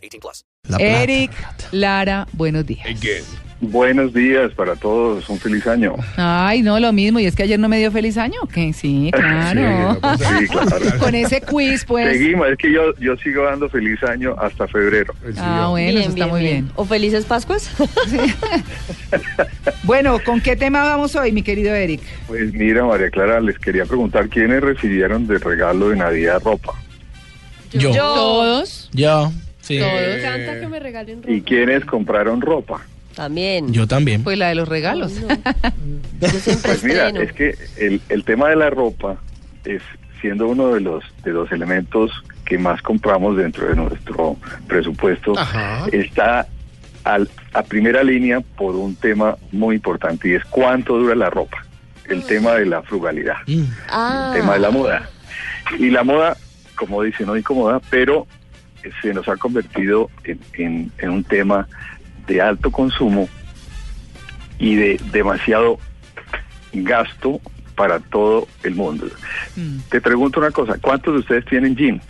18 plus. La plata. Eric, Lara, buenos días. Buenos días para todos, un feliz año. Ay, no, lo mismo. ¿Y es que ayer no me dio feliz año? Que sí, claro. Sí, claro. Con ese quiz, pues. Seguimos, es que yo, yo sigo dando feliz año hasta febrero. Ah, bueno, eso está muy bien. ¿O felices Pascuas? Bueno, ¿con qué tema vamos hoy, mi querido Eric? Pues mira, María Clara, les quería preguntar quiénes recibieron de regalo de Navidad ropa Yo. Todos. Yo. Sí. Me encanta que me regalen ropa. y quiénes compraron ropa. También. Yo también. Pues la de los regalos. Yo siempre Pues mira, estreno. es que el, el tema de la ropa es siendo uno de los de los elementos que más compramos dentro de nuestro presupuesto, Ajá. está al- a primera línea por un tema muy importante y es cuánto dura la ropa. El tema de la frugalidad. Mm. Ah. tema de la moda. Y la moda, como dice, no incomoda, pero eh, se nos ha convertido en, en- en un tema de alto consumo y de demasiado gasto para todo el mundo. Mm. Te pregunto una cosa, ¿cuántos de ustedes tienen jeans?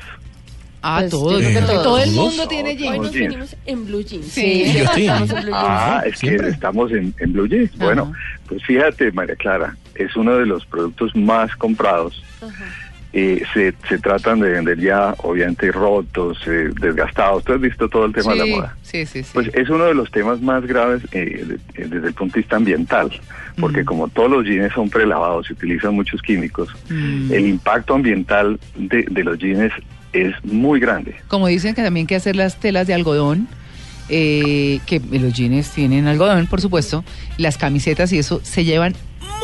Ah, Pues, todos. que Todo todos. el mundo tiene Hoy jeans. nos jeans. venimos en blue jeans. Sí. En- Estamos en blue jeans. Ah, es siempre. que estamos en, en Blue Jeans. Bueno, pues fíjate, María Clara, es uno de los productos más comprados. Ajá. Eh, se, se tratan de vender ya, obviamente, rotos, eh, desgastados. Tú has visto todo el tema de la moda. sí, sí, sí. Pues es uno de los temas más graves eh, de- desde el punto de vista ambiental, porque Mm. como todos los jeans son prelavados y utilizan muchos químicos, Mm. el impacto ambiental de, de los jeans es muy grande. Como dicen que también hay que hacer las telas de algodón, eh, que los jeans tienen algodón, por supuesto, las camisetas y eso se llevan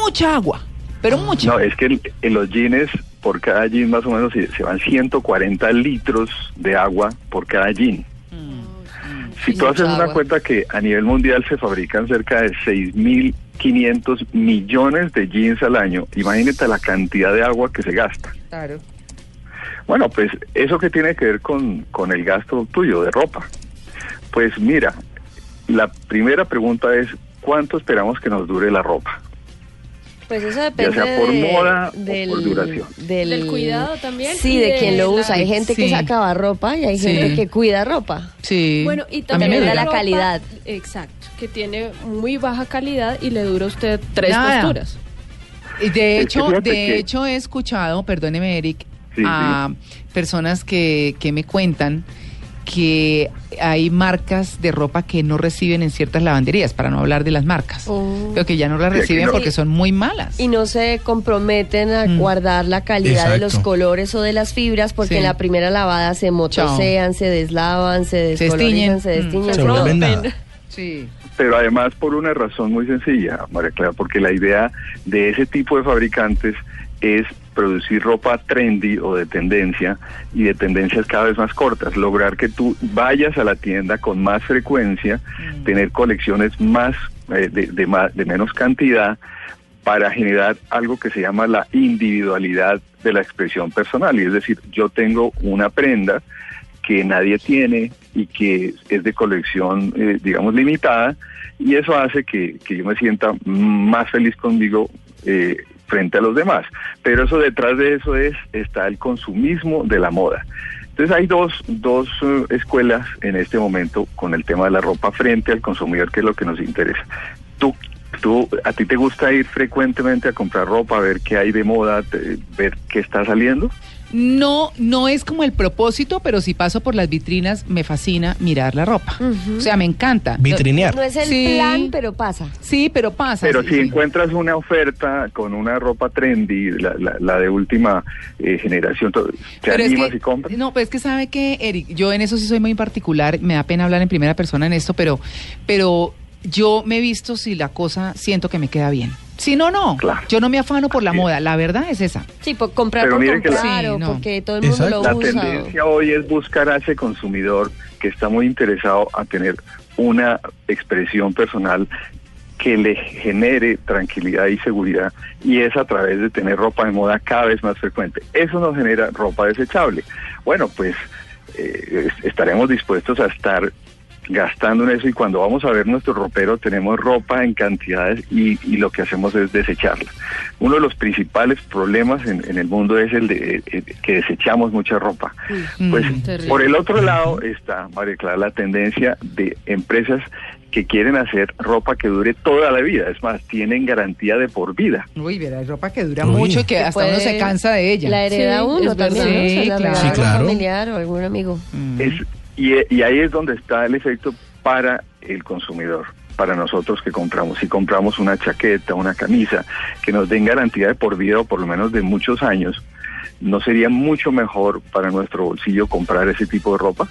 mucha agua, pero mucha. No, es que en los jeans, por cada jean más o menos se, se van 140 litros de agua por cada jean. Si Sí, tú haces una cuenta que a nivel mundial se fabrican cerca de 6.500 millones de jeans al año, imagínate la cantidad de agua que se gasta. Claro. Bueno, pues eso que tiene que ver con, con el gasto tuyo de ropa. Pues mira, la primera pregunta es, ¿cuánto esperamos que nos dure la ropa? Pues eso depende sea por de- moda o del, por duración. Del, Del cuidado también Sí, de de quien lo usa. Hay gente que Sí. saca ropa y hay Sí. gente que cuida ropa. Sí. Bueno, y también dura. la calidad. Exacto, que tiene muy baja calidad y le dura a usted tres Nada. posturas. Y de Es hecho, de que- hecho he escuchado, perdóneme Eric, Sí, a personas que, que me cuentan que hay marcas de ropa que no reciben en ciertas lavanderías, para no hablar de las marcas, Oh. pero que ya no las reciben no- porque son muy malas. Y no se comprometen a Mm. guardar la calidad de los colores o de las fibras porque Sí. en la primera lavada se motosean, se deslavan, se Se descolorizan, destiñen. se Mm. destiñen. Se rompen. nada. Sí. Pero además por una razón muy sencilla, María Clara, porque la idea de ese tipo de fabricantes es producir ropa trendy o de tendencia y de tendencias cada vez más cortas, lograr que tú vayas a la tienda con más frecuencia, tener colecciones más eh, de, de más de menos cantidad para generar algo que se llama la individualidad de la expresión personal, y es decir, yo tengo una prenda que nadie tiene y que es de colección, eh, digamos, limitada, y eso hace que, que yo me sienta más feliz conmigo eh, frente a los demás. Pero eso detrás de eso es está el consumismo de la moda. Entonces hay dos, dos eh, escuelas en este momento con el tema de la ropa frente al consumidor, que es lo que nos interesa. Tú, tú, a ti te gusta ir frecuentemente a comprar ropa, a ver qué hay de moda, te- ver qué está saliendo. No, no es como el propósito, pero si paso por las vitrinas me fascina mirar la ropa. O sea, me encanta. Vitrinear. No es el Sí. plan, pero pasa. Sí, pero pasa. Pero sí, si sí. encuentras una oferta con una ropa trendy, la, la- la de última eh, generación, ¿te Pero es animas que- y compras? No, pues es que sabe que, Eric, yo en eso sí soy muy particular, me da pena hablar en primera persona en esto, pero, pero yo me he visto si la cosa siento que me queda bien. Si no, no. Claro. Yo no me afano por la moda. La verdad es esa. Sí, por comprar Pero por la- comprar Sí, o no. porque todo el mundo Exacto. La lo usa. tendencia hoy es buscar a ese consumidor que está muy interesado a tener una expresión personal que le genere tranquilidad y seguridad y es a través de tener ropa de moda cada vez más frecuente. Eso nos genera ropa desechable. Bueno, pues eh, es- estaremos dispuestos a estar gastando en eso y cuando vamos a ver nuestro ropero tenemos ropa en cantidades y, y lo que hacemos es desecharla. Uno de los principales problemas en, en el mundo es el de eh, que desechamos mucha ropa. Pues Terrible. por el otro lado está, María Clara, la tendencia de empresas que quieren hacer ropa que dure toda la vida. Es más, tienen garantía de por vida. Uy, verá, hay ropa que dura Uy. mucho y que Que hasta uno se cansa de ella. La hereda Sí, uno también, ¿no? Sí, Se la claro. familiar o algún amigo. Mm. Es, y, y ahí es donde está el efecto para el consumidor, para nosotros que compramos. Si compramos una chaqueta, una camisa, que nos den garantía de por vida o por lo menos de muchos años, ¿no sería mucho mejor para nuestro bolsillo comprar ese tipo de ropa?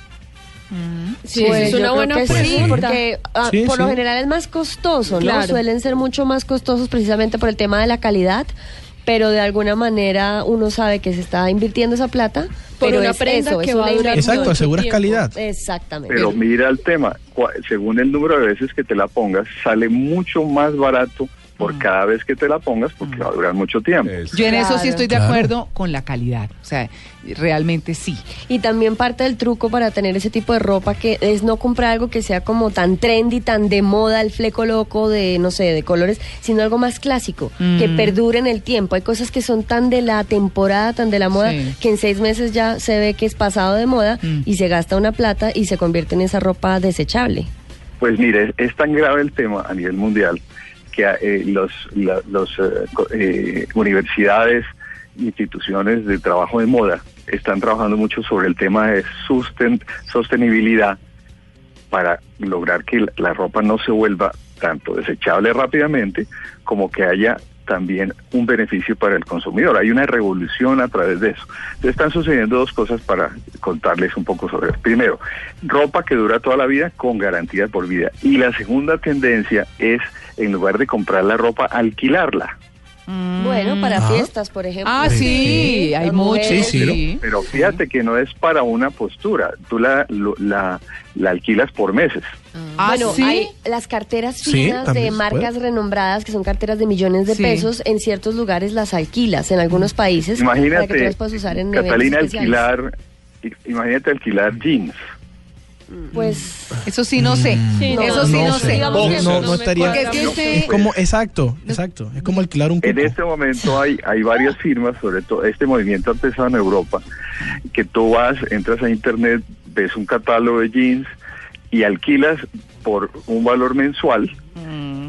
Sí, Pues es yo una buena sí, pregunta. porque ah, Sí, por lo sí. general es más costoso, ¿no? Claro. Suelen ser mucho más costosos precisamente por el tema de la calidad, pero de alguna manera uno sabe que se está invirtiendo esa plata Por pero una es prenda eso, que es va a una durar. Exacto, aseguras calidad. Exactamente. Pero mira el tema, según el número de veces que te la pongas, sale mucho más barato por cada vez que te la pongas porque va a durar mucho tiempo. Yo en eso sí estoy de Claro. acuerdo con la calidad. O sea, realmente sí. Y también parte del truco para tener ese tipo de ropa que es no comprar algo que sea como tan trendy, tan de moda, el fleco loco de, no sé, de colores, sino algo más clásico, Mm. que perdure en el tiempo. Hay cosas que son tan de la temporada, tan de la moda, Sí. que en seis meses ya se ve que es pasado de moda Mm. y se gasta una plata y se convierte en esa ropa desechable. Pues mire, es tan grave el tema a nivel mundial que eh, los, eh, eh, universidades, instituciones de trabajo de moda están trabajando mucho sobre el tema de sostenibilidad para lograr que la ropa no se vuelva tanto desechable rápidamente como que haya también un beneficio para el consumidor. Hay una revolución a través de eso. Entonces están sucediendo dos cosas para contarles un poco sobre eso. Primero, ropa que dura toda la vida con garantía por vida. Y la segunda tendencia es, en lugar de comprar la ropa, alquilarla. Bueno, para Ah. fiestas, por ejemplo. Ah, sí, hay Las mucho. mujeres. Sí, sí. sí. Pero fíjate que no es para una postura, tú la, lo- la, la alquilas por meses. Ah, bueno, ¿sí? hay las carteras finas de marcas puede. renombradas, que son carteras de millones de Sí. pesos, en ciertos lugares las alquilas, en algunos países, para que tú Imagínate, las puedas usar en Catalina, alquilar, imagínate alquilar jeans. Pues, Eso sí no sé. Sí, no, eso sí no no, sé. No, estaría- Porque es que mucho. este- Es como, exacto, exacto. Es como alquilar un En este momento hay, hay varias firmas, sobre todo este movimiento ha empezado en Europa, que tú vas, entras a internet, ves un catálogo de jeans y alquilas por un valor mensual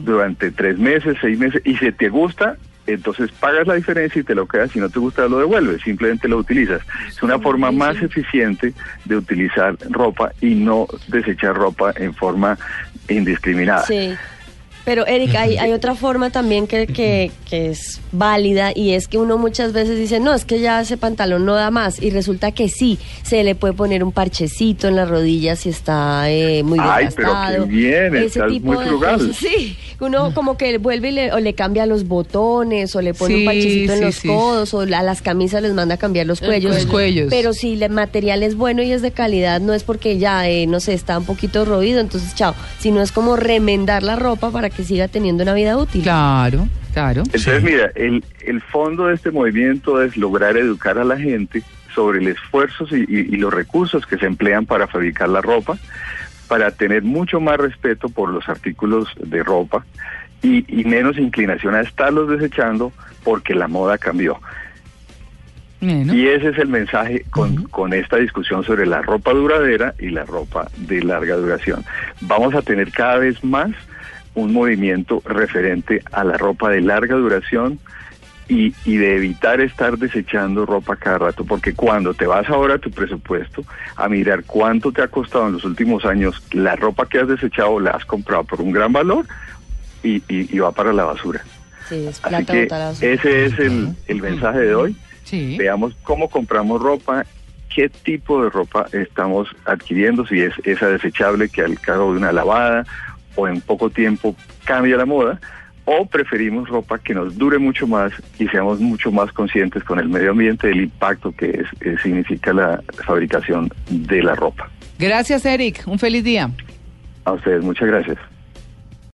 durante tres meses, seis meses, y si te gusta, entonces pagas la diferencia y te lo quedas, si no te gusta lo devuelves, simplemente lo utilizas. Es una forma más eficiente de utilizar ropa y no desechar ropa en forma indiscriminada. sí. Pero, Erika, hay, hay otra forma también que, que, que es válida y es que uno muchas veces dice, no, es que ya ese pantalón no da más y resulta que sí, se le puede poner un parchecito en la rodilla si está eh, muy Ay, pero desgastado. qué bien, Ese estás tipo muy de frugal. cosas, sí, uno como que vuelve y le, o le cambia los botones o le pone Sí, un parchecito en sí, los sí. codos o a las camisas les manda a cambiar los El cuellos. Los cuellos. Pero si el material es bueno y es de calidad, no es porque ya, eh, no sé, está un poquito roído, entonces chao, sino es como remendar la ropa para que siga teniendo una vida útil. Claro, claro. Entonces, Sí. mira, el, el fondo de este movimiento es lograr educar a la gente sobre el esfuerzo y, y- y los recursos que se emplean para fabricar la ropa, para tener mucho más respeto por los artículos de ropa y, y menos inclinación a estarlos desechando porque la moda cambió. Bueno. Y ese es el mensaje con, con esta discusión sobre la ropa duradera y la ropa de larga duración. Vamos a tener cada vez más un movimiento referente a la ropa de larga duración y, y de evitar estar desechando ropa cada rato, porque cuando te vas ahora a tu presupuesto a mirar cuánto te ha costado en los últimos años la ropa que has desechado, la has comprado por un gran valor y, y- y va para la basura. Sí, es Así que ese es el, el mensaje de hoy Sí. veamos cómo compramos ropa, qué tipo de ropa estamos adquiriendo, si es esa desechable que al cabo de una lavada o en poco tiempo cambia la moda, o preferimos ropa que nos dure mucho más y seamos mucho más conscientes con el medio ambiente del impacto que es, eh, significa la fabricación de la ropa. Gracias, Eric. Un feliz día. A ustedes, muchas gracias.